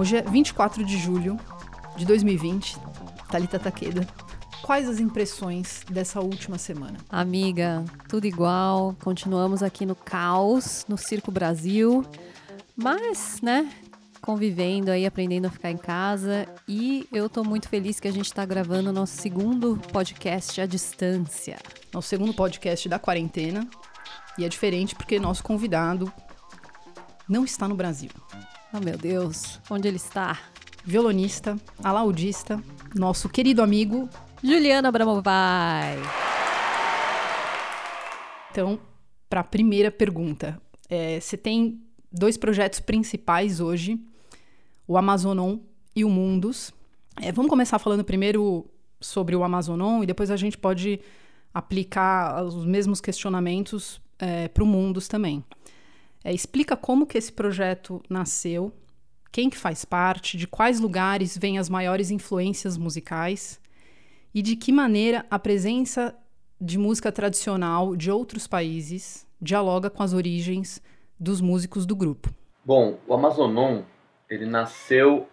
hoje é 24 de julho de 2020. Thalita Takeda. Quais as impressões dessa última semana? Amiga, tudo igual. Continuamos aqui no caos, no Circo Brasil. Mas, né, convivendo aí, aprendendo a ficar em casa. E eu tô muito feliz que a gente está gravando o nosso segundo podcast à distância. Nosso segundo podcast da quarentena. E é diferente porque nosso convidado não está no Brasil. Oh, meu Deus, onde ele está? Violonista, alaudista, nosso querido amigo Juliana Abramovai. Então, para a primeira pergunta, é, você tem dois projetos principais hoje, o Amazonon e o Mundus. É, vamos começar falando primeiro sobre o Amazonon e depois a gente pode aplicar os mesmos questionamentos é, para o Mundus também. É, explica como que esse projeto nasceu, quem que faz parte, de quais lugares vêm as maiores influências musicais e de que maneira a presença de música tradicional de outros países dialoga com as origens dos músicos do grupo. Bom, o Amazonon, ele nasceu...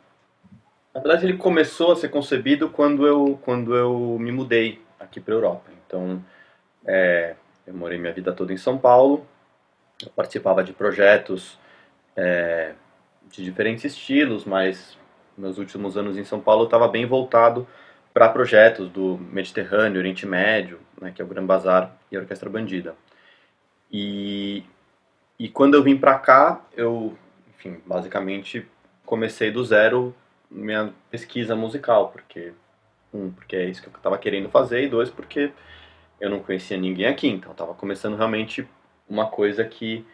Na verdade, ele começou a ser concebido quando eu, quando eu me mudei aqui para a Europa. Então, é, eu morei minha vida toda em São Paulo, eu participava de projetos é, de diferentes estilos, mas meus últimos anos em São Paulo estava bem voltado para projetos do Mediterrâneo, Oriente Médio, né, que é o Gran Bazar e a Orquestra Bandida. E, e quando eu vim para cá, eu, enfim, basicamente comecei do zero minha pesquisa musical, porque um, porque é isso que eu estava querendo fazer, e dois, porque eu não conhecia ninguém aqui, então estava começando realmente uma coisa que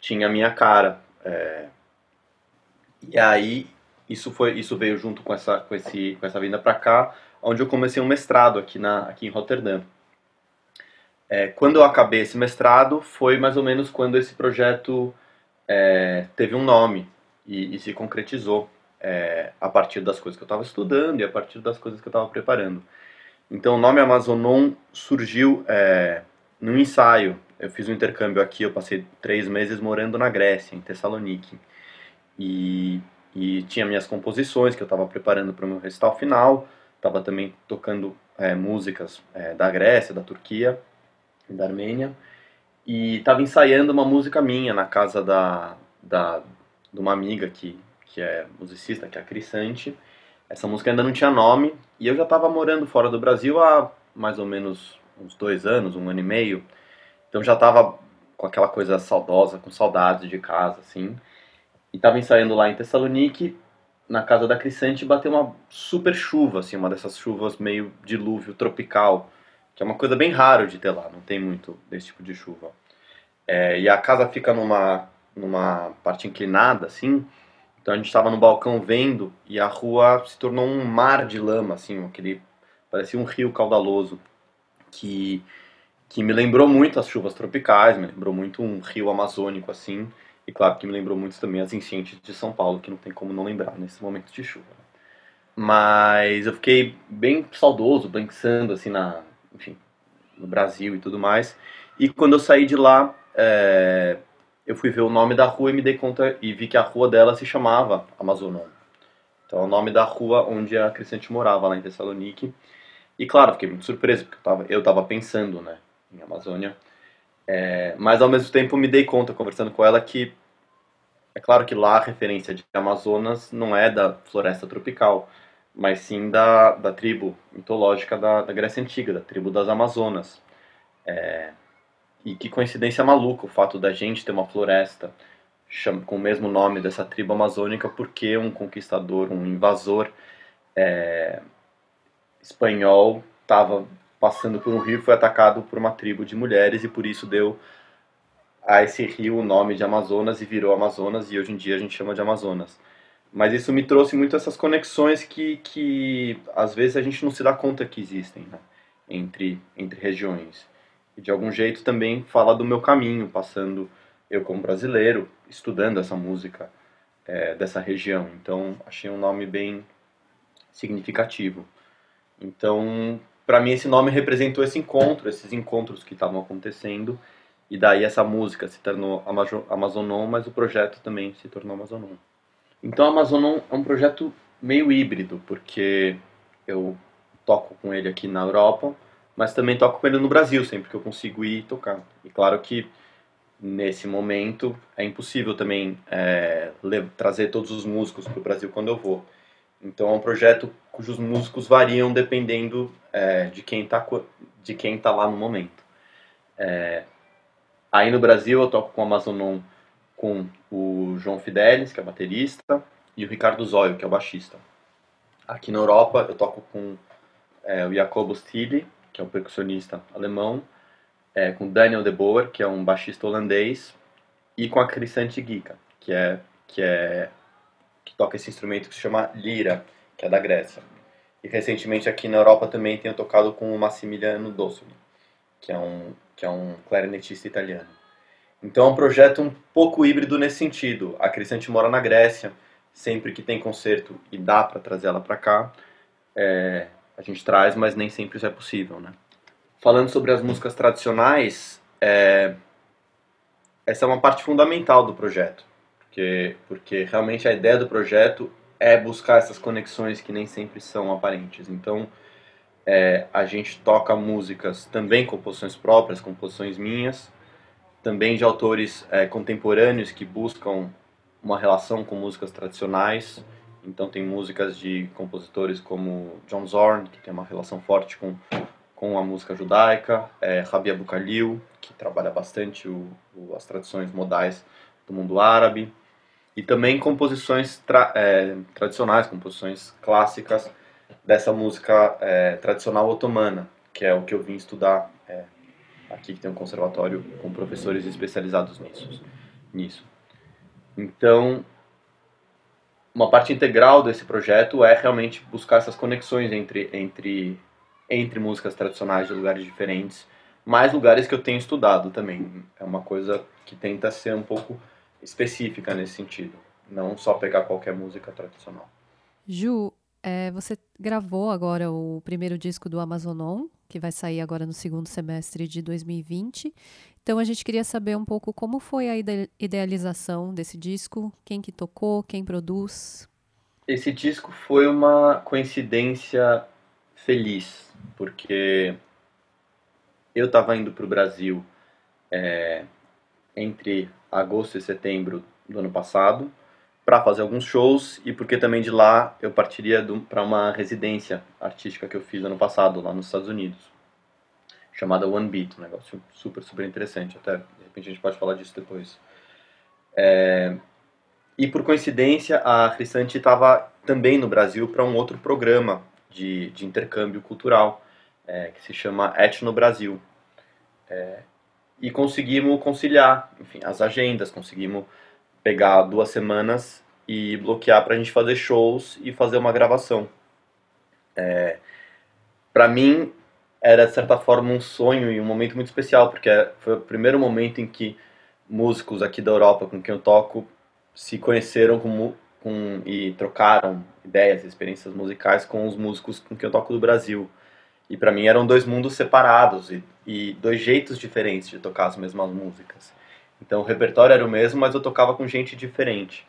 tinha a minha cara. É... E aí isso foi isso veio junto com essa com esse com essa vinda para cá, onde eu comecei um mestrado aqui na aqui em Rotterdam. É, quando eu acabei esse mestrado foi mais ou menos quando esse projeto é, teve um nome e, e se concretizou é, a partir das coisas que eu estava estudando e a partir das coisas que eu estava preparando. Então o nome Amazonon surgiu é, num ensaio eu fiz um intercâmbio aqui, eu passei três meses morando na Grécia, em Tessalonique. E, e tinha minhas composições que eu estava preparando para o meu recital final, estava também tocando é, músicas é, da Grécia, da Turquia da Armênia. E estava ensaiando uma música minha na casa da, da, de uma amiga que, que é musicista, que é a Crisante. Essa música ainda não tinha nome e eu já estava morando fora do Brasil há mais ou menos uns dois anos, um ano e meio. Então já tava com aquela coisa saudosa, com saudades de casa, assim. E tava ensaiando lá em Tessalonique, na casa da Crisante, bateu uma super chuva, assim, uma dessas chuvas meio dilúvio tropical, que é uma coisa bem rara de ter lá, não tem muito desse tipo de chuva. É, e a casa fica numa, numa parte inclinada, assim, então a gente estava no balcão vendo e a rua se tornou um mar de lama, assim, aquele parecia um rio caudaloso que que me lembrou muito as chuvas tropicais, me lembrou muito um rio amazônico assim, e claro que me lembrou muito também as enchentes de São Paulo, que não tem como não lembrar nesse momento de chuva. Mas eu fiquei bem saudoso, pensando assim na, enfim, no Brasil e tudo mais. E quando eu saí de lá, é, eu fui ver o nome da rua e me dei conta e vi que a rua dela se chamava Amazonon. Então é o nome da rua onde a Crescente morava lá em Tessalonique. E claro, fiquei muito surpreso, porque eu tava, eu tava pensando, né? em Amazônia. É, mas ao mesmo tempo me dei conta, conversando com ela, que é claro que lá a referência de Amazonas não é da floresta tropical, mas sim da, da tribo mitológica da, da Grécia Antiga, da tribo das Amazonas. É, e que coincidência maluca o fato da gente ter uma floresta com o mesmo nome dessa tribo amazônica, porque um conquistador, um invasor é, espanhol estava passando por um rio, foi atacado por uma tribo de mulheres e por isso deu a esse rio o nome de Amazonas e virou Amazonas e hoje em dia a gente chama de Amazonas. Mas isso me trouxe muito essas conexões que, que às vezes a gente não se dá conta que existem né? entre, entre regiões. E de algum jeito também fala do meu caminho, passando eu como brasileiro, estudando essa música é, dessa região. Então achei um nome bem significativo. Então para mim esse nome representou esse encontro, esses encontros que estavam acontecendo. E daí essa música se tornou Amazonon, mas o projeto também se tornou Amazonon. Então, Amazonon é um projeto meio híbrido, porque eu toco com ele aqui na Europa, mas também toco com ele no Brasil, sempre que eu consigo ir tocar. E claro que nesse momento é impossível também é, trazer todos os músicos para o Brasil quando eu vou. Então é um projeto cujos músicos variam dependendo é, de quem está de quem tá lá no momento. É, aí no Brasil eu toco com o Amazonon com o João Fidelis, que é baterista, e o Ricardo Zóio, que é o baixista. Aqui na Europa eu toco com é, o Jacobo Stille, que é um percussionista alemão, é, com Daniel de Boer, que é um baixista holandês, e com a Crisante Giga, que é que é que toca esse instrumento que se chama lira, que é da Grécia. E recentemente aqui na Europa também tenho tocado com o Massimiliano Dossoli, que é um que é um clarinetista italiano. Então é um projeto um pouco híbrido nesse sentido. A Crisante mora na Grécia, sempre que tem concerto e dá para trazer ela para cá, é, a gente traz, mas nem sempre isso é possível, né? falando sobre as músicas tradicionais, é, essa é uma parte fundamental do projeto, porque, porque realmente a ideia do projeto é buscar essas conexões que nem sempre são aparentes. Então, é, a gente toca músicas também composições próprias, composições minhas, também de autores é, contemporâneos que buscam uma relação com músicas tradicionais. Então tem músicas de compositores como John Zorn, que tem uma relação forte com com a música judaica, é, Rabi Abu Khalil, que trabalha bastante o, o, as tradições modais do mundo árabe, e também composições tra, é, tradicionais, composições clássicas dessa música é, tradicional otomana, que é o que eu vim estudar é, aqui, que tem um conservatório com professores especializados nisso. nisso. Então, uma parte integral desse projeto é realmente buscar essas conexões entre, entre entre músicas tradicionais de lugares diferentes, mas lugares que eu tenho estudado também. É uma coisa que tenta ser um pouco específica nesse sentido, não só pegar qualquer música tradicional. Ju, é, você gravou agora o primeiro disco do Amazonon, que vai sair agora no segundo semestre de 2020. Então a gente queria saber um pouco como foi a idealização desse disco, quem que tocou, quem produz. Esse disco foi uma coincidência feliz, porque eu estava indo para o Brasil é, entre agosto e setembro do ano passado para fazer alguns shows e porque também de lá eu partiria para uma residência artística que eu fiz ano passado lá nos Estados Unidos chamada One Beat, um negócio super super interessante até de repente a gente pode falar disso depois é, e por coincidência a Cristante estava também no Brasil para um outro programa de, de intercâmbio cultural, é, que se chama Etno Brasil. É, e conseguimos conciliar enfim, as agendas, conseguimos pegar duas semanas e bloquear para a gente fazer shows e fazer uma gravação. É, para mim, era de certa forma um sonho e um momento muito especial, porque foi o primeiro momento em que músicos aqui da Europa com quem eu toco se conheceram como com, e trocaram ideias, experiências musicais com os músicos com quem eu toco do Brasil. E para mim eram dois mundos separados e, e, dois jeitos diferentes de tocar as mesmas músicas. Então o repertório era o mesmo, mas eu tocava com gente diferente.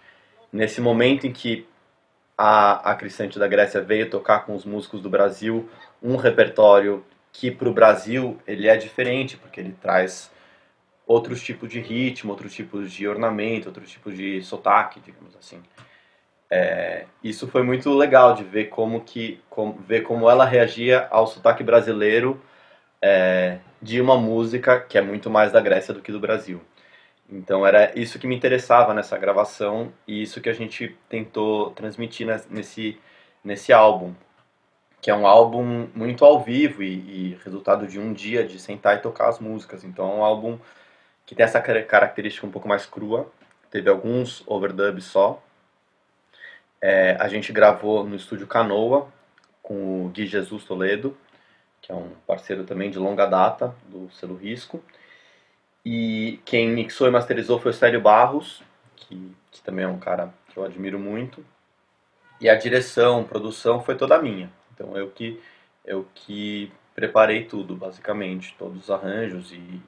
Nesse momento em que a, a Crisante da Grécia veio tocar com os músicos do Brasil um repertório que para o Brasil ele é diferente, porque ele traz outros tipos de ritmo, outros tipos de ornamento, outros tipos de sotaque, digamos assim. É, isso foi muito legal de ver como que como, ver como ela reagia ao sotaque brasileiro é, de uma música que é muito mais da Grécia do que do Brasil. Então era isso que me interessava nessa gravação e isso que a gente tentou transmitir nesse nesse álbum, que é um álbum muito ao vivo e, e resultado de um dia de sentar e tocar as músicas. Então é um álbum que tem essa característica um pouco mais crua. Teve alguns overdubs só, é, a gente gravou no estúdio Canoa com o Gui Jesus Toledo, que é um parceiro também de longa data do selo Risco. E quem mixou e masterizou foi o Célio Barros, que, que também é um cara que eu admiro muito. E a direção, produção foi toda minha. Então eu que eu que preparei tudo, basicamente, todos os arranjos e, e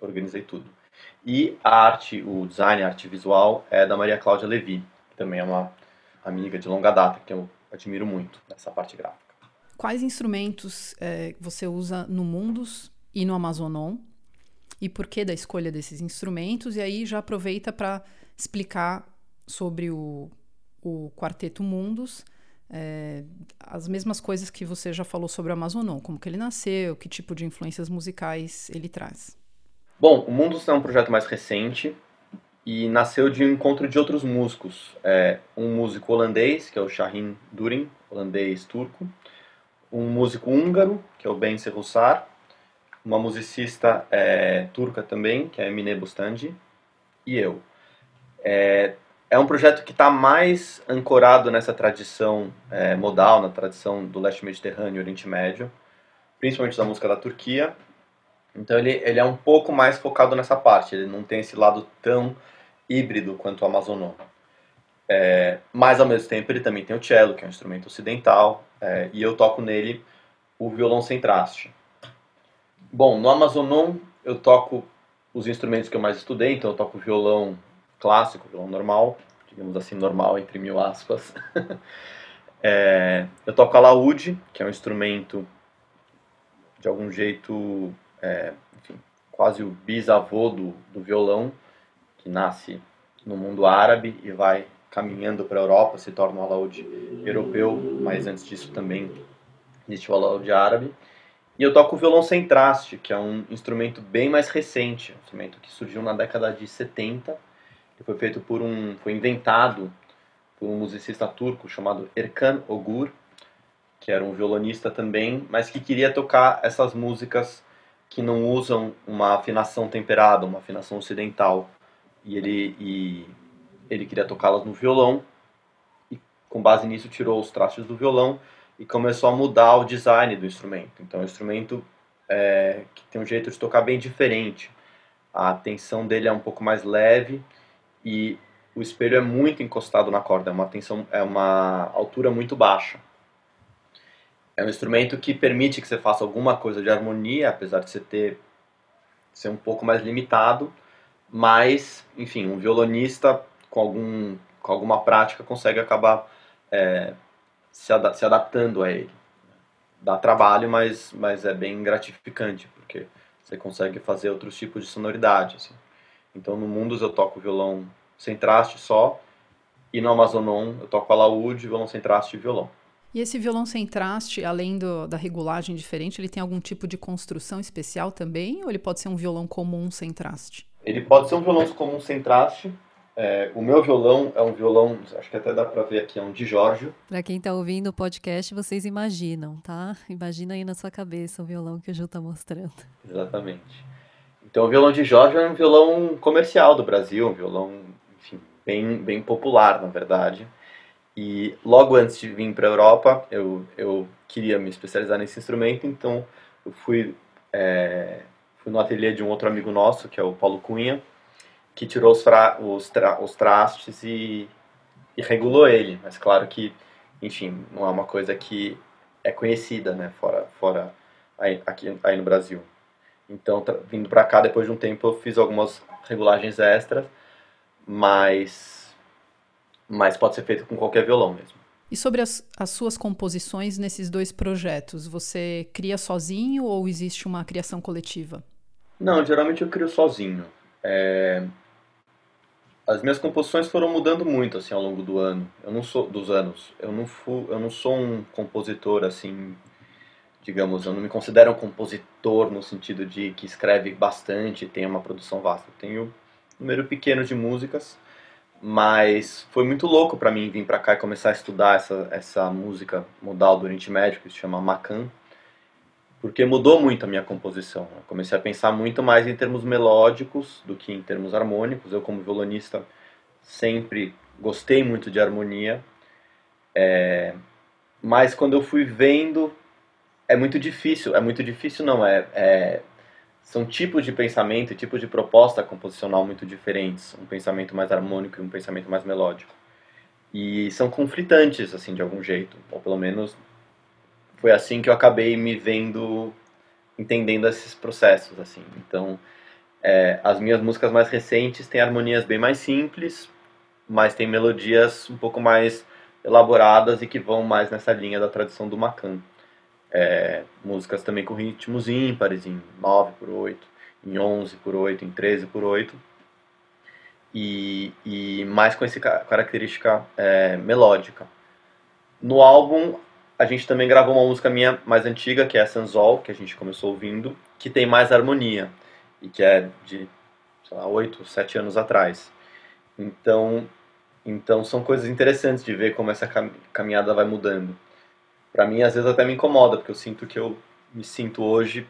organizei tudo. E a arte, o design, a arte visual é da Maria Cláudia Levi, também é uma amiga de longa data que eu admiro muito nessa parte gráfica. Quais instrumentos é, você usa no Mundus e no Amazonon? E por que da escolha desses instrumentos? E aí já aproveita para explicar sobre o, o Quarteto Mundus, é, as mesmas coisas que você já falou sobre o Amazonon, como que ele nasceu, que tipo de influências musicais ele traz. Bom, o Mundus é um projeto mais recente e nasceu de um encontro de outros músicos. É, um músico holandês, que é o Shahin Durin, holandês-turco, um músico húngaro, que é o Ben Serrussar, uma musicista é, turca também, que é Emine Bustandi, e eu. É, é um projeto que está mais ancorado nessa tradição é, modal, na tradição do leste mediterrâneo e Oriente Médio, principalmente da música da Turquia. Então ele, ele é um pouco mais focado nessa parte, ele não tem esse lado tão híbrido quanto o Amazonon. É, mas ao mesmo tempo ele também tem o cello, que é um instrumento ocidental, é, e eu toco nele o violão sem traste. Bom, no Amazonon eu toco os instrumentos que eu mais estudei, então eu toco violão clássico, violão normal, digamos assim, normal entre mil aspas. é, eu toco alaúde, que é um instrumento de algum jeito, é, enfim, quase o bisavô do, do violão, que nasce no mundo árabe e vai caminhando para a Europa, se torna um alaúde europeu, mas antes disso também existe o alaúde árabe. E eu toco o violão sem traste, que é um instrumento bem mais recente, um instrumento que surgiu na década de 70 que foi feito por um, foi inventado por um musicista turco chamado Erkan Ogur, que era um violonista também, mas que queria tocar essas músicas que não usam uma afinação temperada, uma afinação ocidental. E ele, e ele queria tocá-las no violão, e com base nisso tirou os trastes do violão e começou a mudar o design do instrumento. Então, é um instrumento é, que tem um jeito de tocar bem diferente. A tensão dele é um pouco mais leve e o espelho é muito encostado na corda, é uma tensão, é uma altura muito baixa. É um instrumento que permite que você faça alguma coisa de harmonia, apesar de você ter ser um pouco mais limitado, mas, enfim, um violonista com algum com alguma prática consegue acabar é, se, ad se adaptando a ele. Dá trabalho, mas, mas é bem gratificante, porque você consegue fazer outros tipos de sonoridade. Assim. Então no Mundus eu toco violão sem traste só, e no Amazonon eu toco alaúde, violão sem traste e violão. E esse violão sem traste, além do, da regulagem diferente, ele tem algum tipo de construção especial também? Ou ele pode ser um violão comum sem traste? Ele pode ser um violão comum sem traste. É, o meu violão é um violão, acho que até dá para ver aqui, é um de Giorgio. Para quem está ouvindo o podcast, vocês imaginam, tá? Imagina aí na sua cabeça o violão que o Ju está mostrando. Exatamente. Então o violão de Jorge é um violão comercial do Brasil, um violão, enfim, bem, bem popular, na verdade. E logo antes de vir para a Europa, eu, eu queria me especializar nesse instrumento, então eu fui, é, fui no ateliê de um outro amigo nosso, que é o Paulo Cunha, que tirou os, fra, os, tra, os trastes e, e regulou ele. Mas claro que, enfim, não é uma coisa que é conhecida, né, fora, fora aí, aqui, aí no Brasil. Então, vindo para cá, depois de um tempo, eu fiz algumas regulagens extras, mas, mas pode ser feito com qualquer violão mesmo. E sobre as, as suas composições nesses dois projetos, você cria sozinho ou existe uma criação coletiva? Não, geralmente eu crio sozinho. É... As minhas composições foram mudando muito assim ao longo do ano. Eu não sou dos anos. Eu não fu, eu não sou um compositor assim digamos, eu não me considero um compositor no sentido de que escreve bastante, tem uma produção vasta. Eu tenho um número pequeno de músicas, mas foi muito louco para mim vir para cá e começar a estudar essa, essa música modal do Oriente Médio, que se chama Macan, porque mudou muito a minha composição. Eu comecei a pensar muito mais em termos melódicos do que em termos harmônicos. Eu, como violonista, sempre gostei muito de harmonia, é... mas quando eu fui vendo é muito difícil, é muito difícil não, é, é são tipos de pensamento, tipos de proposta composicional muito diferentes, um pensamento mais harmônico e um pensamento mais melódico. E são conflitantes, assim, de algum jeito, ou pelo menos foi assim que eu acabei me vendo, entendendo esses processos, assim. Então, é, as minhas músicas mais recentes têm harmonias bem mais simples, mas tem melodias um pouco mais elaboradas e que vão mais nessa linha da tradição do Macan. É, músicas também com ritmos ímpares, em 9 por 8, em 11 por 8, em 13 por 8, e, e mais com essa característica é, melódica. No álbum, a gente também gravou uma música minha mais antiga, que é a Sanzol, que a gente começou ouvindo, que tem mais harmonia, e que é de, sei lá, 8, 7 anos atrás. Então, então são coisas interessantes de ver como essa caminhada vai mudando. Para mim, às vezes até me incomoda, porque eu sinto que eu me sinto hoje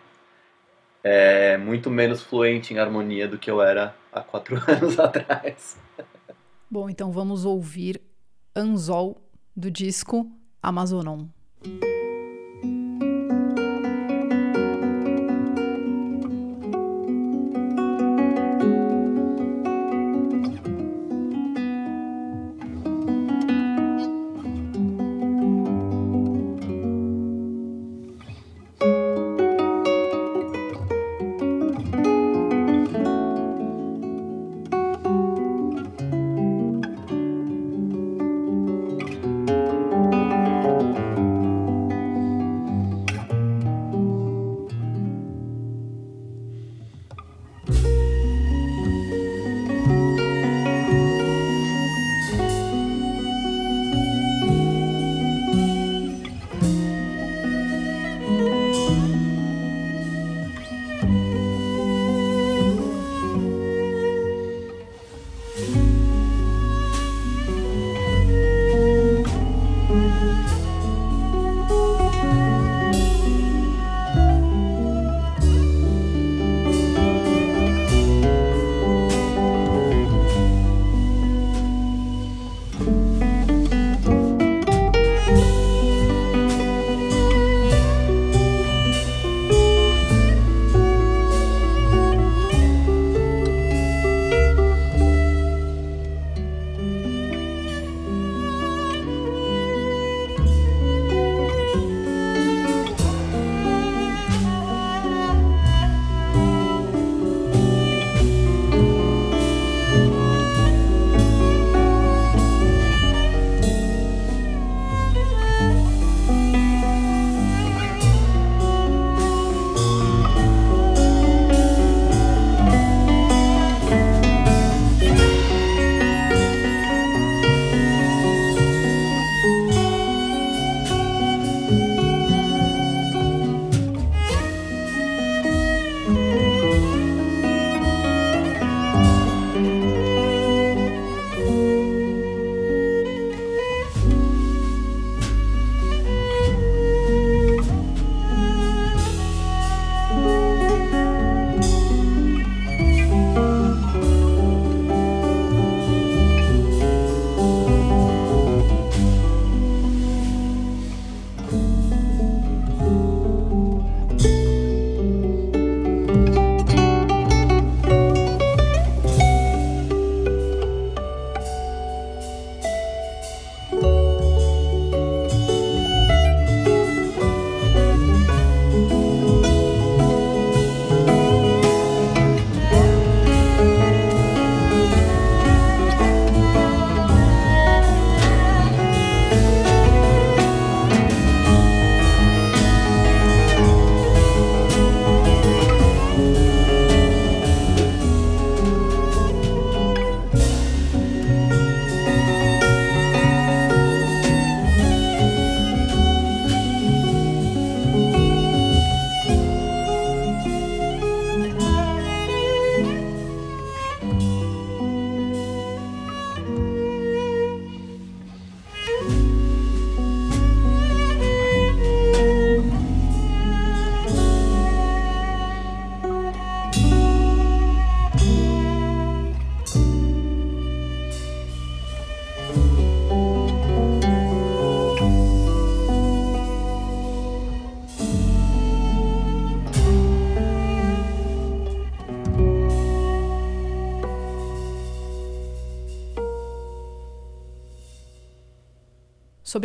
é, muito menos fluente em harmonia do que eu era há quatro anos atrás. Bom, então vamos ouvir Anzol do disco Amazonon.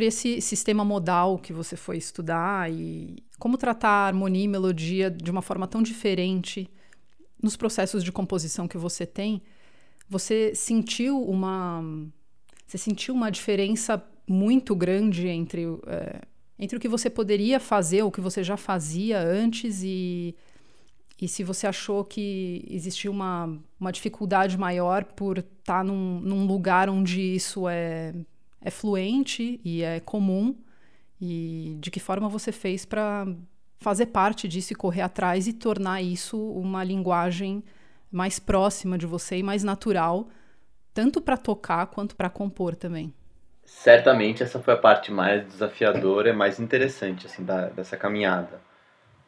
Sobre esse sistema modal que você foi estudar e como tratar harmonia e melodia de uma forma tão diferente nos processos de composição que você tem. Você sentiu uma, Você sentiu uma diferença muito grande entre, é, entre o que você poderia fazer, o que você já fazia antes e, e se você achou que existia uma, uma dificuldade maior por estar tá num, num lugar onde isso é, é fluente e é comum e de que forma você fez para fazer parte disso e correr atrás e tornar isso uma linguagem mais próxima de você e mais natural, tanto para tocar quanto para compor também. Certamente essa foi a parte mais desafiadora e mais interessante assim da, dessa caminhada,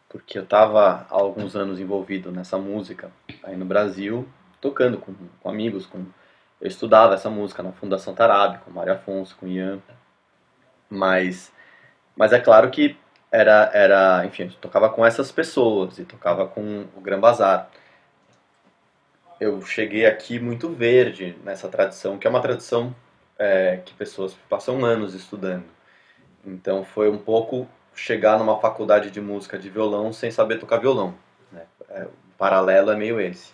porque eu estava há alguns anos envolvido nessa música aí no Brasil, tocando com, com amigos, com eu estudava essa música na Fundação Tarabe, com Mário Afonso, com Ian, mas mas é claro que era, era enfim, tocava com essas pessoas e tocava com o Gran Bazar. Eu cheguei aqui muito verde nessa tradição, que é uma tradição é, que pessoas passam anos estudando. Então foi um pouco chegar numa faculdade de música de violão sem saber tocar violão. Né? É, o paralelo é meio esse.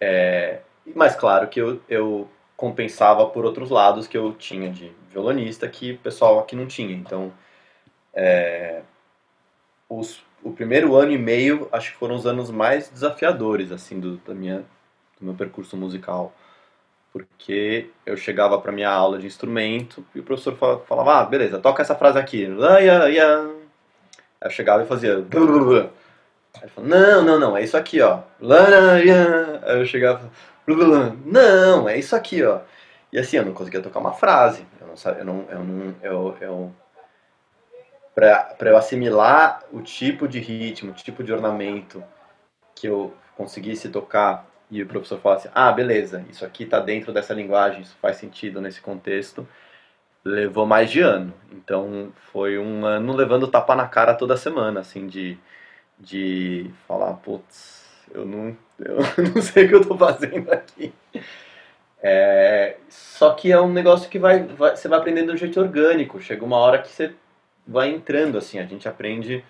É, mas claro que eu, eu compensava por outros lados que eu tinha de violonista que o pessoal aqui não tinha. Então é, os, o primeiro ano e meio acho que foram os anos mais desafiadores assim do, da minha, do meu percurso musical porque eu chegava para minha aula de instrumento e o professor falava, ah, beleza, toca essa frase aqui. Aí eu chegava e fazia. Aí ele falava, não, não, não, é isso aqui, ó. Aí eu chegava, não, é isso aqui, ó. E assim, eu não conseguia tocar uma frase. Eu não sabia, eu não, eu não, eu, eu para eu assimilar o tipo de ritmo, o tipo de ornamento que eu conseguisse tocar e o professor falasse, ah, beleza, isso aqui está dentro dessa linguagem, isso faz sentido nesse contexto, levou mais de ano. Então foi um ano levando tapa na cara toda semana, assim, de, de falar, putz, eu não, eu não sei o que eu estou fazendo aqui. É, só que é um negócio que vai, vai, você vai aprendendo de um jeito orgânico. Chega uma hora que você vai entrando assim, a gente aprende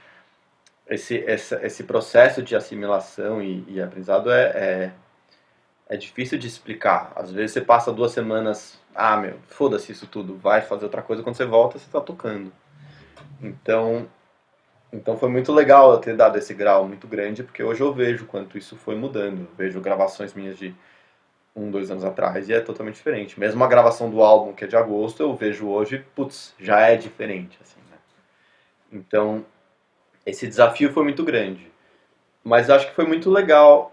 esse, esse, processo de assimilação e, e aprendizado é, é, é, difícil de explicar. Às vezes você passa duas semanas, ah, meu, foda-se isso tudo, vai fazer outra coisa, quando você volta você está tocando. Então, então foi muito legal eu ter dado esse grau muito grande, porque hoje eu vejo quanto isso foi mudando. Eu vejo gravações minhas de um, dois anos atrás e é totalmente diferente. Mesmo a gravação do álbum, que é de agosto, eu vejo hoje, putz, já é diferente. Assim. Então, esse desafio foi muito grande. Mas acho que foi muito legal.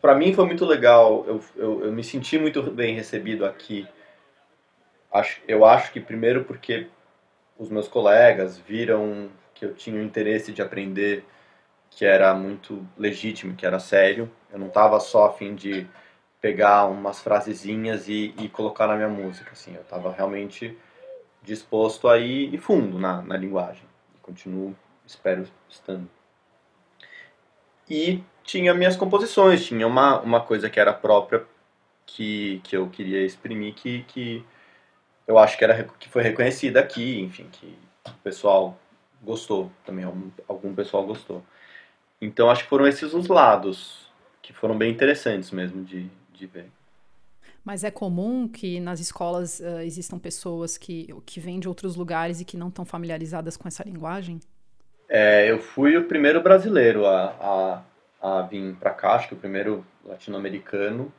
Para mim foi muito legal. Eu, eu, eu, me senti muito bem recebido aqui. Acho, eu acho que primeiro porque os meus colegas viram que eu tinha o interesse de aprender que era muito legítimo, que era sério. Eu não estava só a fim de pegar umas frasezinhas e, e colocar na minha música. Assim, eu estava realmente disposto a ir fundo na, na linguagem continuo, espero, estando. E tinha minhas composições, tinha uma, uma coisa que era própria que, que eu queria exprimir que, que eu acho que, era, que foi reconhecida aqui, enfim, que o pessoal gostou também, algum, algum pessoal gostou. Então acho que foram esses os lados que foram bem interessantes mesmo de, de ver. Mas é comum que nas escolas uh, existam pessoas que, que vêm de outros lugares e que não estão familiarizadas com essa linguagem? É, eu fui o primeiro brasileiro a, a, a vir para cá, acho que o primeiro latino-americano.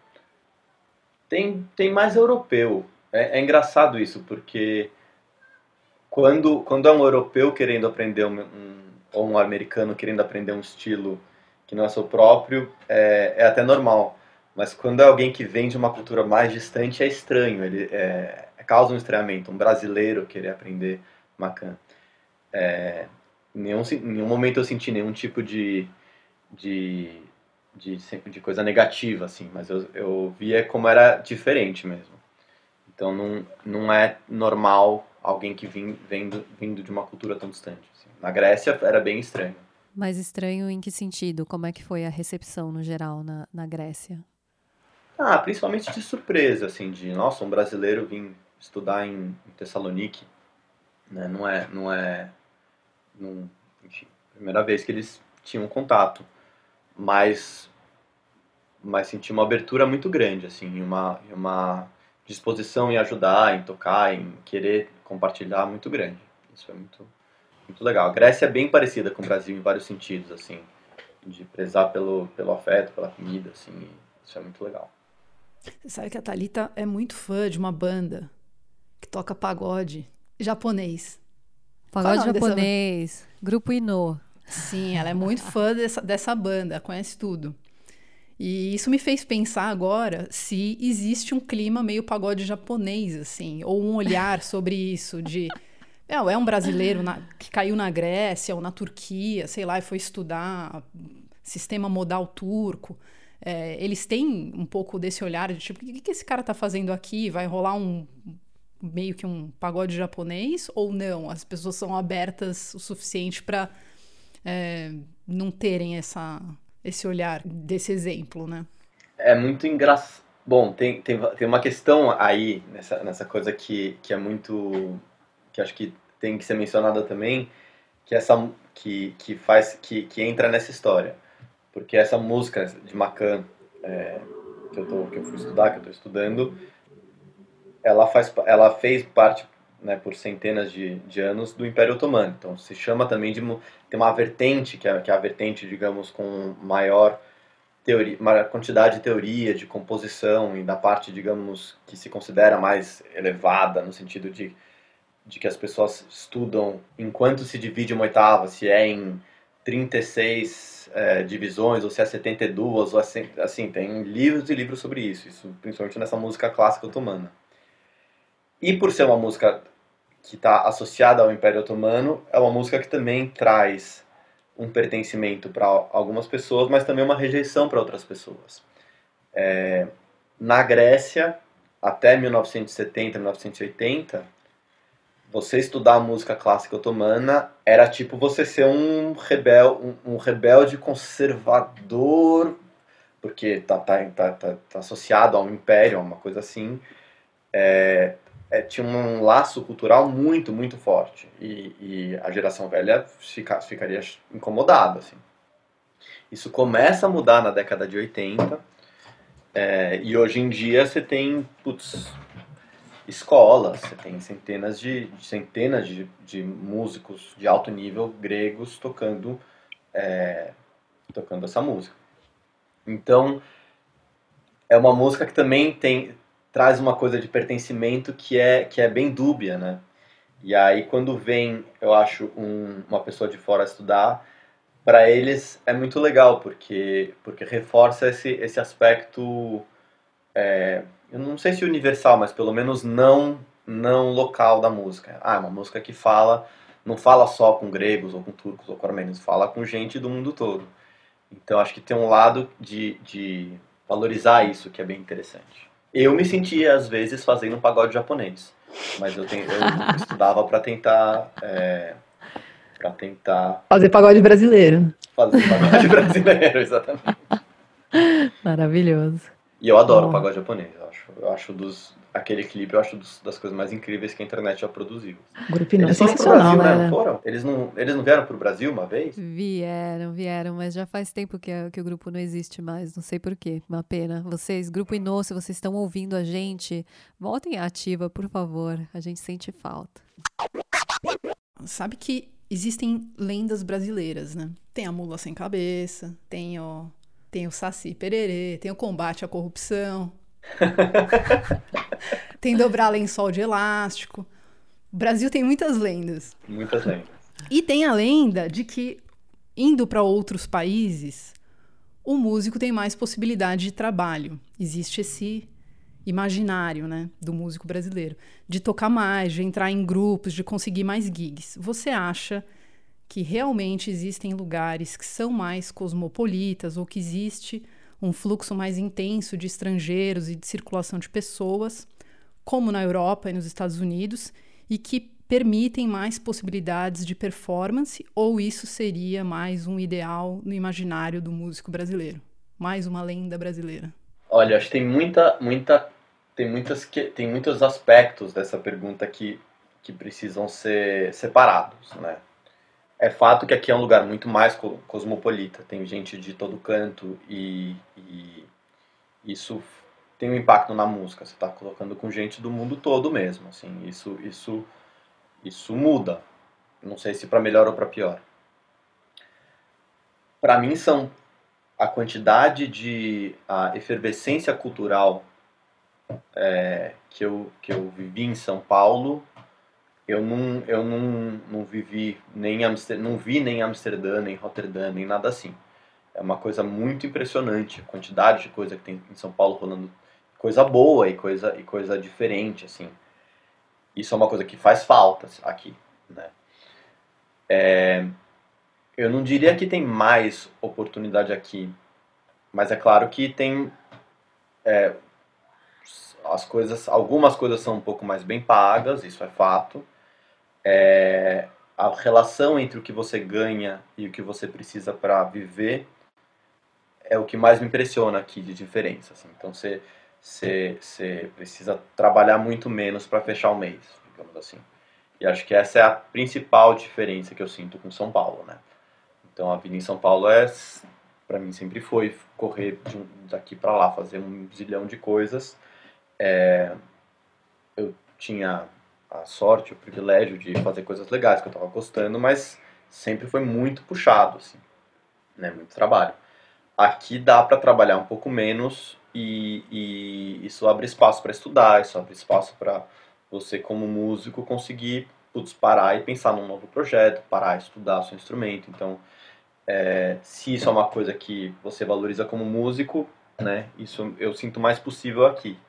Tem, tem mais europeu. É, é, engraçado isso, porque quando, quando é um europeu querendo aprender um, um, ou um americano querendo aprender um estilo que não é seu próprio, é, é até normal mas quando é alguém que vem de uma cultura mais distante, é estranho, ele é, é causa um estranhamento. Um brasileiro querer aprender Macan. É, em nenhum, nenhum momento eu senti nenhum tipo de, de, de, de coisa negativa, assim, mas eu, eu via como era diferente mesmo. Então não, não é normal alguém que vim, vendo, vindo de uma cultura tão distante. Assim. Na Grécia era bem estranho. Mais estranho em que sentido? Como é que foi a recepção no geral na, na Grécia? Ah, principalmente de surpresa, assim, de, nossa, um brasileiro vir estudar em, em Tessalonique, né? Não é, não é, não, enfim, primeira vez que eles tinham contato, mas, mas senti uma abertura muito grande, assim, uma, uma disposição em ajudar, em tocar, em querer compartilhar muito grande. Isso é muito, muito legal. A Grécia é bem parecida com o Brasil em vários sentidos, assim, de prezar pelo, pelo afeto, pela comida, assim, isso é muito legal. Você sabe que a Talita é muito fã de uma banda que toca pagode japonês. Pagode japonês, dessa... Grupo Ino. Sim, ela é muito fã dessa, dessa banda, conhece tudo. E isso me fez pensar agora se existe um clima meio pagode japonês, assim, ou um olhar sobre isso, de. É, é um brasileiro na, que caiu na Grécia ou na Turquia, sei lá, e foi estudar sistema modal turco. É, eles têm um pouco desse olhar de tipo, o que, que esse cara tá fazendo aqui? Vai rolar um meio que um pagode japonês ou não? As pessoas são abertas o suficiente para é, não terem essa esse olhar desse exemplo, né? É muito engraçado. Bom, tem, tem, tem uma questão aí nessa, nessa coisa que, que é muito. que acho que tem que ser mencionada também, que essa que, que faz que, que entra nessa história. Porque essa música de Macan é, que, eu tô, que eu fui estudar, que eu estou estudando, ela, faz, ela fez parte né, por centenas de, de anos do Império Otomano. Então se chama também de tem uma vertente que é, que é a vertente, digamos, com maior teoria, maior quantidade de teoria, de composição e da parte, digamos, que se considera mais elevada no sentido de de que as pessoas estudam enquanto se divide uma oitava, se é em 36 é, divisões ou se é 72, ou assim, assim, tem livros e livros sobre isso, isso principalmente nessa música clássica otomana. E por ser uma música que está associada ao Império Otomano, é uma música que também traz um pertencimento para algumas pessoas, mas também uma rejeição para outras pessoas. É, na Grécia, até 1970, 1980, você estudar a música clássica otomana era tipo você ser um, rebel, um, um rebelde conservador, porque tá, tá, tá, tá, tá associado a um império, uma coisa assim. É, é, tinha um laço cultural muito, muito forte. E, e a geração velha fica, ficaria incomodada. Assim. Isso começa a mudar na década de 80. É, e hoje em dia você tem putz, escolas, você tem centenas de, centenas de, de músicos de alto nível gregos tocando, é, tocando essa música. Então, é uma música que também tem, traz uma coisa de pertencimento que é, que é bem dúbia, né? E aí quando vem, eu acho, um, uma pessoa de fora estudar, para eles é muito legal, porque, porque reforça esse, esse aspecto, é, eu não sei se universal, mas pelo menos não, não local da música. Ah, é uma música que fala, não fala só com gregos ou com turcos ou com armênios, fala com gente do mundo todo. Então acho que tem um lado de, de valorizar isso que é bem interessante. Eu me sentia, às vezes, fazendo um pagode japonês. Mas eu, tenho, eu estudava para tentar. É, para tentar. Fazer pagode brasileiro. Fazer pagode brasileiro, exatamente. Maravilhoso. E eu adoro Bom. pagode japonês. Eu acho, eu acho dos, aquele clipe eu acho dos, das coisas mais incríveis que a internet já produziu. Grupo não, eles sensacional, Brasil, né? Não foram? Eles não, eles não vieram pro Brasil uma vez? Vieram, vieram, mas já faz tempo que, que o grupo não existe mais, não sei porquê, uma pena. Vocês, Grupo Inô, se vocês estão ouvindo a gente, voltem à ativa, por favor, a gente sente falta. Sabe que existem lendas brasileiras, né? Tem a mula sem cabeça, tem o, tem o Saci Pererê, tem o combate à corrupção, tem dobrar lençol de elástico. O Brasil tem muitas lendas. Muitas lendas. E tem a lenda de que, indo para outros países, o músico tem mais possibilidade de trabalho. Existe esse imaginário, né, do músico brasileiro, de tocar mais, de entrar em grupos, de conseguir mais gigs. Você acha que realmente existem lugares que são mais cosmopolitas ou que existe um fluxo mais intenso de estrangeiros e de circulação de pessoas, como na Europa e nos Estados Unidos, e que permitem mais possibilidades de performance, ou isso seria mais um ideal no imaginário do músico brasileiro? Mais uma lenda brasileira? Olha, acho que tem muita, muita, tem muitas, tem muitos aspectos dessa pergunta que, que precisam ser separados, né? É fato que aqui é um lugar muito mais cosmopolita, tem gente de todo canto e, e isso tem um impacto na música. Você está colocando com gente do mundo todo mesmo, assim. Isso, isso, isso muda. Não sei se para melhor ou para pior. Para mim são a quantidade de a efervescência cultural é, que, eu, que eu vivi em São Paulo, eu não, eu não, não vivi nem Amster, não vi nem Amsterdã, nem Rotterdam, nem nada assim. É uma coisa muito impressionante a quantidade de coisa que tem em São Paulo rolando, coisa boa e coisa e coisa diferente assim. Isso é uma coisa que faz falta aqui, né? É, eu não diria que tem mais oportunidade aqui, mas é claro que tem é, as coisas, algumas coisas são um pouco mais bem pagas, isso é fato. É, a relação entre o que você ganha e o que você precisa para viver é o que mais me impressiona aqui de diferença. Assim. Então você, precisa trabalhar muito menos para fechar o mês, digamos assim. E acho que essa é a principal diferença que eu sinto com São Paulo, né? Então a vida em São Paulo é, para mim sempre foi correr de daqui para lá, fazer um zilhão de coisas. É, eu tinha a sorte, o privilégio de fazer coisas legais que eu estava gostando, mas sempre foi muito puxado, assim, né? Muito trabalho. Aqui dá para trabalhar um pouco menos e, e isso abre espaço para estudar, isso abre espaço para você como músico conseguir putz, parar e pensar num novo projeto, parar e estudar seu instrumento. Então, é, se isso é uma coisa que você valoriza como músico, né, isso eu sinto mais possível aqui.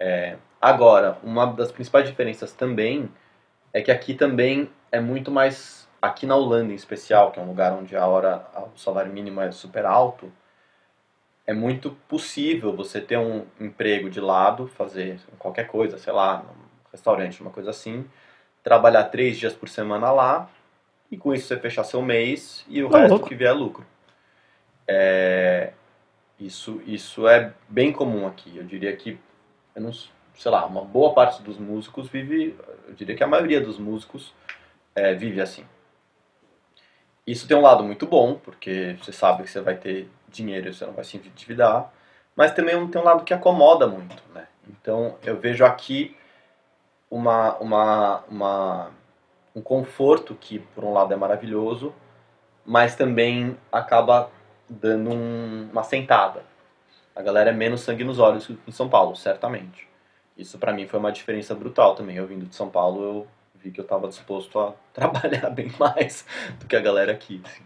É, agora, uma das principais diferenças também é que aqui também é muito mais Aqui na Holanda, em especial, que é um lugar onde a hora, o salário mínimo é super alto, é muito possível você ter um emprego de lado, fazer qualquer coisa, sei lá, num restaurante, uma coisa assim, trabalhar três dias por semana lá e com isso você fechar seu mês e o Não, resto louco. que vier é lucro. É, isso, isso é bem comum aqui. Eu diria que, eu não, sei lá, uma boa parte dos músicos vive, eu diria que a maioria dos músicos é, vive assim. Isso tem um lado muito bom, porque você sabe que você vai ter dinheiro e você não vai se endividar, mas também tem um lado que acomoda muito, né? Então eu vejo aqui uma, uma, uma, um conforto que por um lado é maravilhoso, mas também acaba dando um, uma sentada. A galera é menos sangue nos olhos que em São Paulo, certamente. Isso para mim foi uma diferença brutal também. Eu vindo de São Paulo, eu vi que eu estava disposto a trabalhar bem mais do que a galera aqui. assim.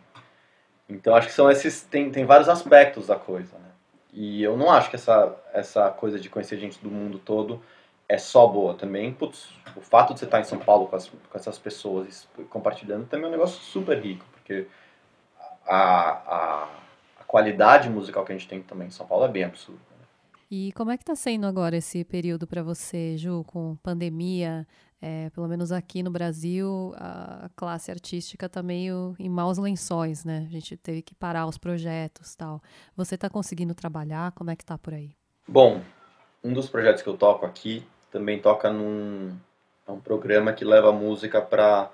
Então acho que são esses tem, tem vários aspectos da coisa, né? E eu não acho que essa essa coisa de conhecer gente do mundo todo é só boa também. Putz, o fato de você estar em São Paulo com, as, com essas pessoas compartilhando também é um negócio super rico, porque a, a, a qualidade musical que a gente tem também em São Paulo é bem absurda. né? E como é que está sendo agora esse período para você, Ju, com pandemia? É, pelo menos aqui no Brasil, a classe artística está meio em maus lençóis, né? A gente teve que parar os projetos tal. Você está conseguindo trabalhar? Como é que tá por aí? Bom, um dos projetos que eu toco aqui também toca num é um programa que leva música para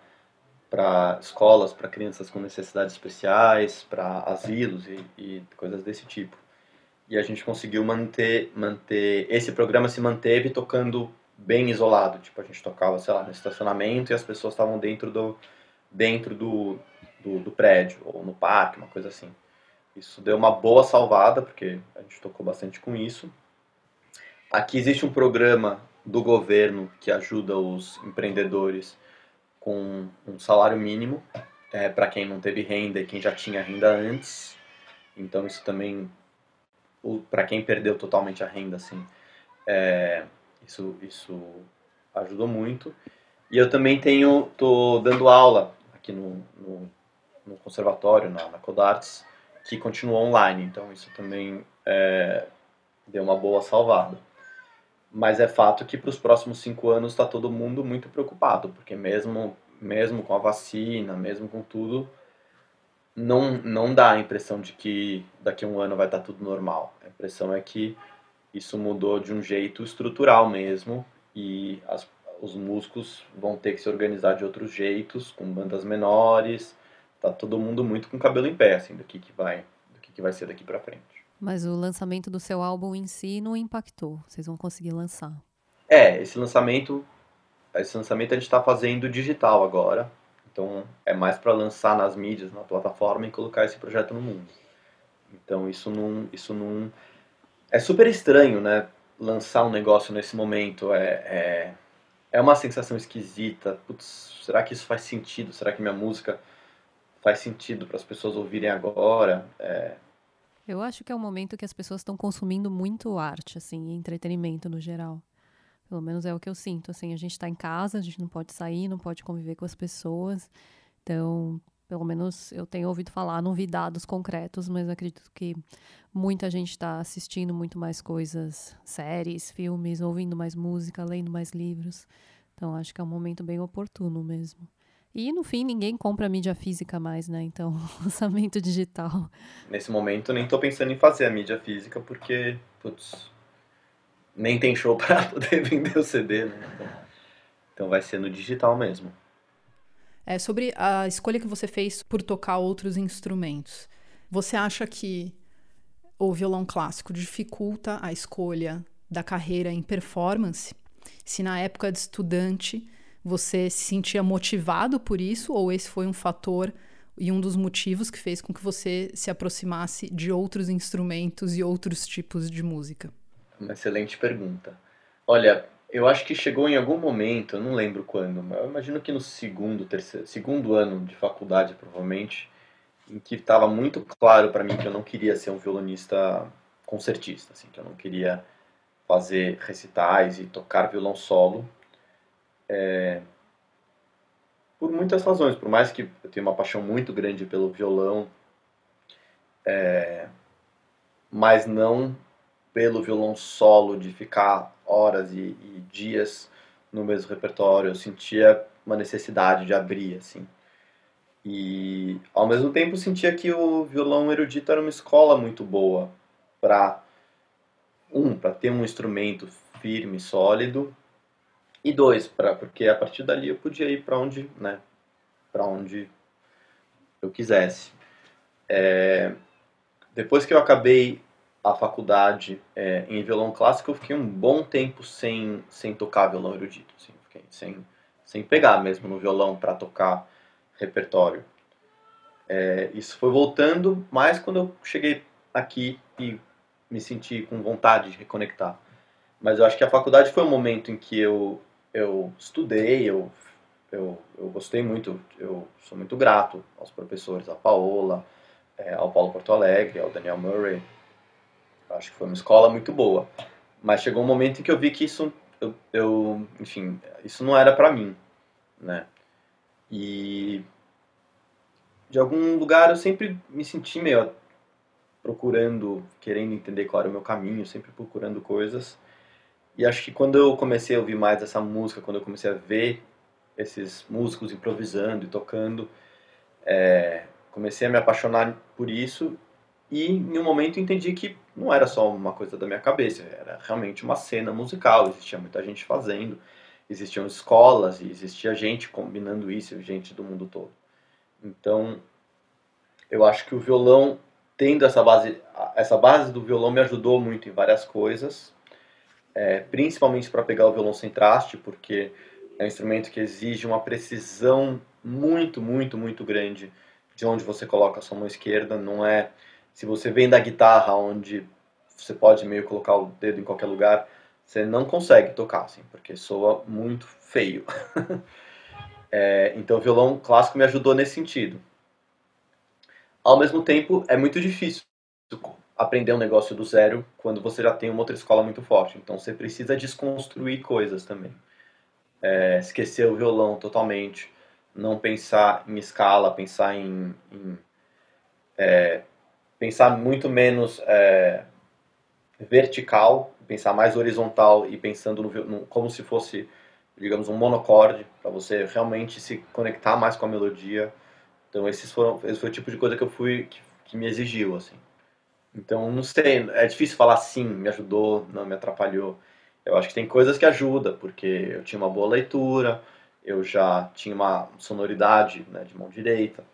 para escolas, para crianças com necessidades especiais, para asilos e, e coisas desse tipo. E a gente conseguiu manter manter esse programa se manteve tocando bem isolado, tipo a gente tocava, sei lá, no estacionamento e as pessoas estavam dentro do dentro do, do, do prédio ou no parque, uma coisa assim. Isso deu uma boa salvada, porque a gente tocou bastante com isso. Aqui existe um programa do governo que ajuda os empreendedores com um salário mínimo é, para quem não teve renda e quem já tinha renda antes. Então isso também, para quem perdeu totalmente a renda, assim, é, isso, isso ajudou muito. E eu também tenho, tô dando aula aqui no, no, no conservatório, na, na Codartes, que continua online. Então isso também é, deu uma boa salvada. Mas é fato que para os próximos cinco anos está todo mundo muito preocupado, porque mesmo, mesmo com a vacina, mesmo com tudo, não, não dá a impressão de que daqui a um ano vai estar tudo normal. A impressão é que isso mudou de um jeito estrutural mesmo e as, os músicos vão ter que se organizar de outros jeitos, com bandas menores. Tá todo mundo muito com o cabelo em pé, assim, do que, que vai, do que, que vai ser daqui para frente. Mas o lançamento do seu álbum em si não impactou. Vocês vão conseguir lançar. É, esse lançamento, esse lançamento a gente está fazendo digital agora. Então é mais para lançar nas mídias, na plataforma e colocar esse projeto no mundo. Então isso não, isso não é super estranho, né? Lançar um negócio nesse momento é, é, é uma sensação esquisita. Putz, será que isso faz sentido? Será que minha música faz sentido para as pessoas ouvirem agora? É, eu acho que é um momento que as pessoas estão consumindo muito arte, assim, entretenimento no geral. Pelo menos é o que eu sinto, assim, a gente está em casa, a gente não pode sair, não pode conviver com as pessoas. Então, pelo menos eu tenho ouvido falar, não vi dados concretos, mas acredito que muita gente está assistindo muito mais coisas, séries, filmes, ouvindo mais música, lendo mais livros. Então, acho que é um momento bem oportuno mesmo. E no fim, ninguém compra mídia física mais, né? Então, lançamento digital. Nesse momento, nem tô pensando em fazer a mídia física, porque, putz, nem tem show para poder vender o CD, né? Então vai ser no digital mesmo. É, sobre a escolha que você fez por tocar outros instrumentos. Você acha que o violão clássico dificulta a escolha da carreira em performance? Se na época de estudante você se sentia motivado por isso, ou esse foi um fator e um dos motivos que fez com que você se aproximasse de outros instrumentos e outros tipos de música? Uma excelente pergunta. Olha, eu acho que chegou em algum momento, eu não lembro quando, mas eu imagino que no segundo, terceiro, segundo ano de faculdade, provavelmente, em que estava muito claro para mim que eu não queria ser um violonista concertista, assim, que eu não queria fazer recitais e tocar violão solo, é, por muitas razões, por mais que eu tenha uma paixão muito grande pelo violão, é, mas não pelo violão solo, de ficar horas e, e, dias no mesmo repertório, eu sentia uma necessidade de abrir, assim. E ao mesmo tempo sentia que o violão erudito era uma escola muito boa para um, para ter um instrumento firme, sólido, e dois, pra, porque a partir dali eu podia ir para onde, né, para onde eu quisesse. É, depois que eu acabei a faculdade é, em violão clássico, eu fiquei um bom tempo sem, sem tocar violão erudito, assim, sem, sem pegar mesmo no violão para tocar repertório. É, isso foi voltando mais quando eu cheguei aqui e me senti com vontade de reconectar. Mas eu acho que a faculdade foi um momento em que eu eu estudei, eu, eu, eu gostei muito, eu sou muito grato aos professores, a Paola, é, ao Paulo Porto Alegre, ao Daniel Murray. Acho que foi uma escola muito boa. Mas chegou um momento em que eu vi que isso, eu, eu enfim, isso não era para mim, né? E de algum lugar eu sempre me senti meio procurando, querendo entender qual era o meu caminho, sempre procurando coisas. E acho que quando eu comecei a ouvir mais essa música, quando eu comecei a ver esses músicos improvisando e tocando, é, comecei a me apaixonar por isso e em um momento entendi que não era só uma coisa da minha cabeça, era realmente uma cena musical, existia muita gente fazendo, existiam escolas e existia gente combinando isso, gente do mundo todo. Então, eu acho que o violão, tendo essa base, essa base do violão me ajudou muito em várias coisas, é, principalmente para pegar o violão sem traste, porque é um instrumento que exige uma precisão muito, muito, muito grande de onde você coloca a sua mão esquerda. Não é se você vem da guitarra, onde você pode meio colocar o dedo em qualquer lugar, você não consegue tocar, assim, porque soa muito feio. é, então o violão clássico me ajudou nesse sentido. Ao mesmo tempo, é muito difícil aprender um negócio do zero quando você já tem uma outra escola muito forte. Então você precisa desconstruir coisas também. É, esquecer o violão totalmente, não pensar em escala, pensar em, em é, pensar muito menos é, vertical, pensar mais horizontal e pensando no, no, como se fosse, digamos, um monocorde para você realmente se conectar mais com a melodia. Então esses foram, esse foi o tipo de coisa que eu fui que, que me exigiu assim. Então, não sei, é difícil falar sim, me ajudou, não me atrapalhou. Eu acho que tem coisas que ajudam, porque eu tinha uma boa leitura, eu já tinha uma sonoridade né, de mão direita,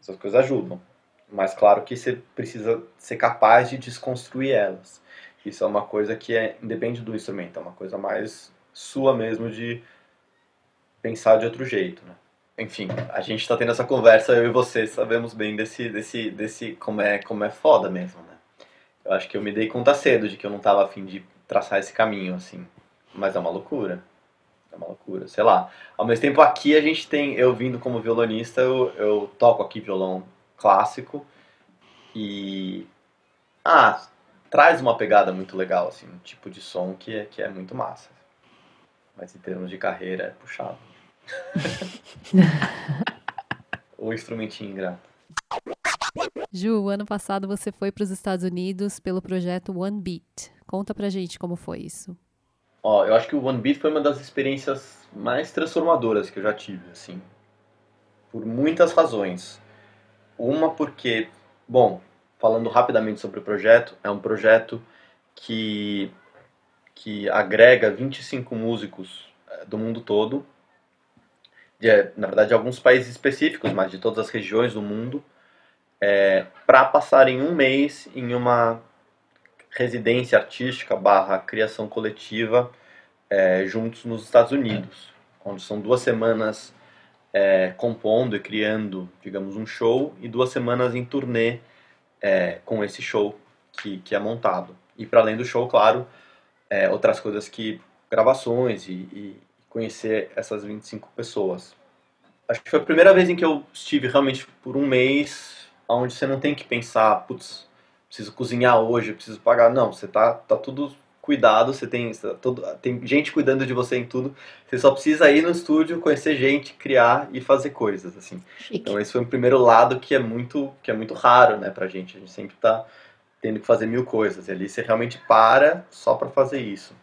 essas coisas ajudam. Mas claro que você precisa ser capaz de desconstruir elas. Isso é uma coisa que é independe do instrumento, é uma coisa mais sua mesmo de pensar de outro jeito, né? Enfim, a gente está tendo essa conversa, eu e você sabemos bem desse, desse, desse como é, como é foda mesmo, né? Eu acho que eu me dei conta cedo de que eu não estava afim de traçar esse caminho, assim. Mas é uma loucura. É uma loucura, sei lá. Ao mesmo tempo, aqui a gente tem, eu vindo como violonista, eu, eu toco aqui violão clássico e. Ah, traz uma pegada muito legal, assim, um tipo de som que é, que é muito massa. Mas em termos de carreira é puxado. o instrumentinho ingrato. Ju, ano passado você foi para os Estados Unidos pelo projeto One Beat. Conta pra gente como foi isso. Ó, eu acho que o One Beat foi uma das experiências mais transformadoras que eu já tive, assim. Por muitas razões. Uma porque, bom, falando rapidamente sobre o projeto, é um projeto que, que agrega 25 músicos eh, do mundo todo, de, na verdade de alguns países específicos, mas de todas as regiões do mundo, é, para passarem um mês em uma residência artística barra criação coletiva é, juntos nos Estados Unidos, onde são duas semanas é, compondo e criando, digamos, um show e duas semanas em turnê é, com esse show que, que é montado. E para além do show, claro, é, outras coisas que gravações e, e conhecer essas 25 pessoas. Acho que foi a primeira vez em que eu estive realmente por um mês, onde você não tem que pensar, putz, preciso cozinhar hoje, preciso pagar. Não, você tá, tá tudo cuidado, você tem, tá todo, tem gente cuidando de você em tudo. Você só precisa ir no estúdio, conhecer gente, criar e fazer coisas, assim. Chique. Então esse foi o primeiro lado que é muito, que é muito raro, né, pra gente. A gente sempre tá tendo que fazer mil coisas. E ali você realmente para só para fazer isso.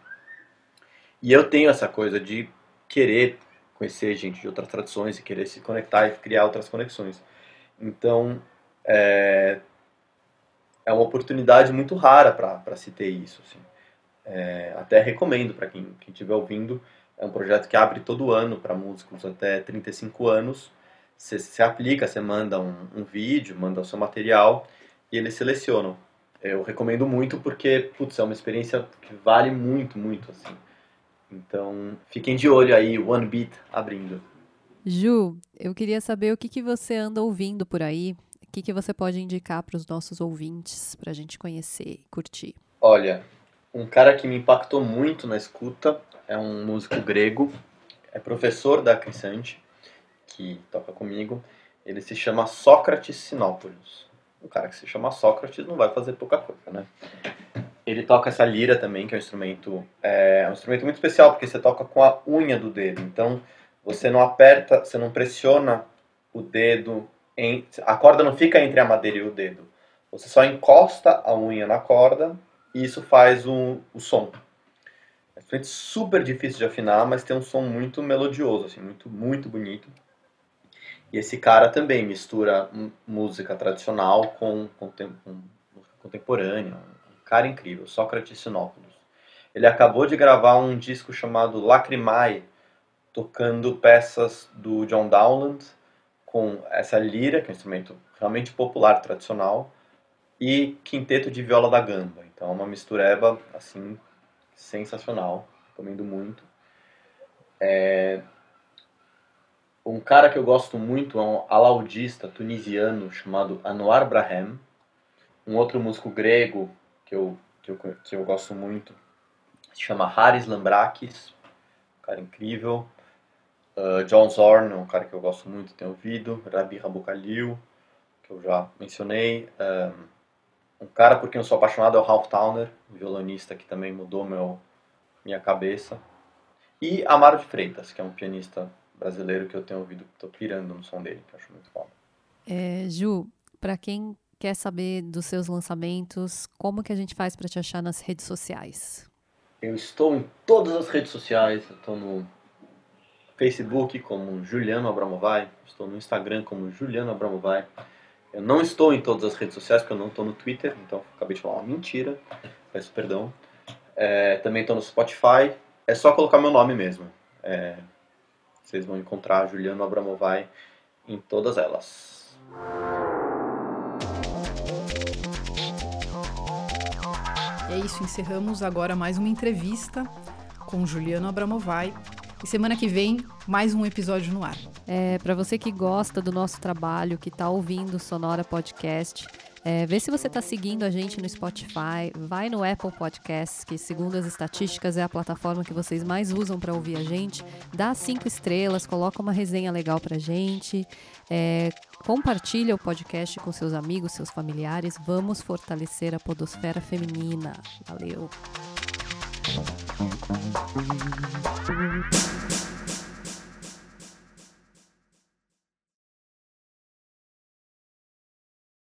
E eu tenho essa coisa de querer conhecer gente de outras tradições e querer se conectar e criar outras conexões. Então, é, é uma oportunidade muito rara para se ter isso. Assim. É, até recomendo para quem estiver ouvindo. É um projeto que abre todo ano para músicos até 35 anos. Você se aplica, você manda um, um, vídeo, manda o seu material e eles selecionam. Eu recomendo muito porque, putz, é uma experiência que vale muito, muito, assim. Então, fiquem de olho aí, One Beat abrindo. Ju, eu queria saber o que, que você anda ouvindo por aí o que, que você pode indicar para os nossos ouvintes para a gente conhecer e curtir? Olha, um cara que me impactou muito na escuta é um músico grego, é professor da Crisante, que toca comigo. Ele se chama Sócrates Sinópolis. Um cara que se chama Sócrates não vai fazer pouca coisa, né? Ele toca essa lira também, que é um instrumento, é, é um instrumento muito especial, porque você toca com a unha do dedo. Então, você não aperta, você não pressiona o dedo em, a corda não fica entre a madeira e o dedo. Você só encosta a unha na corda e isso faz o, o som. É super difícil de afinar, mas tem um som muito melodioso, assim, muito, muito bonito. E esse cara também mistura música tradicional com, com, com música contemporânea. Um cara incrível, Sócrates Sinópolis. Ele acabou de gravar um disco chamado Lacrimae, tocando peças do John Dowland, com essa lira, que é um instrumento realmente popular, tradicional, e quinteto de viola da gamba. Então é uma mistureba, assim, sensacional. Recomendo muito. É... Um cara que eu gosto muito é um alaudista tunisiano chamado Anwar Brahem. Um outro músico grego que eu, que eu, que eu gosto muito se chama Haris Lambrakis. Um cara incrível. Uh, John Zorn, um cara que eu gosto muito, tenho ouvido. Rabi Rabukalil, que eu já mencionei. Um, um cara por quem eu sou apaixonado é o Ralph Towner, um violonista que também mudou meu, minha cabeça. E Amaro de Freitas, que é um pianista brasileiro que eu tenho ouvido, estou pirando no som dele, que eu acho muito foda. É, Ju, para quem quer saber dos seus lançamentos, como que a gente faz para te achar nas redes sociais? Eu estou em todas as redes sociais, eu estou no Facebook como Juliano Abramovai, estou no Instagram como Juliano Abramovai. Eu não estou em todas as redes sociais, porque eu não estou no Twitter, então acabei de falar uma mentira. Peço perdão. É, também estou no Spotify. É só colocar meu nome mesmo. É, vocês vão encontrar Juliano Abramovai em todas elas. E é isso, encerramos agora mais uma entrevista com Juliano Abramovai, e semana que vem, mais um episódio no ar. É, para você que gosta do nosso trabalho, que está ouvindo o Sonora Podcast, é, vê se você está seguindo a gente no Spotify, vai no Apple Podcasts, que segundo as estatísticas é a plataforma que vocês mais usam para ouvir a gente. Dá cinco estrelas, coloca uma resenha legal para gente, é, compartilha o podcast com seus amigos, seus familiares. Vamos fortalecer a podosfera feminina. Valeu!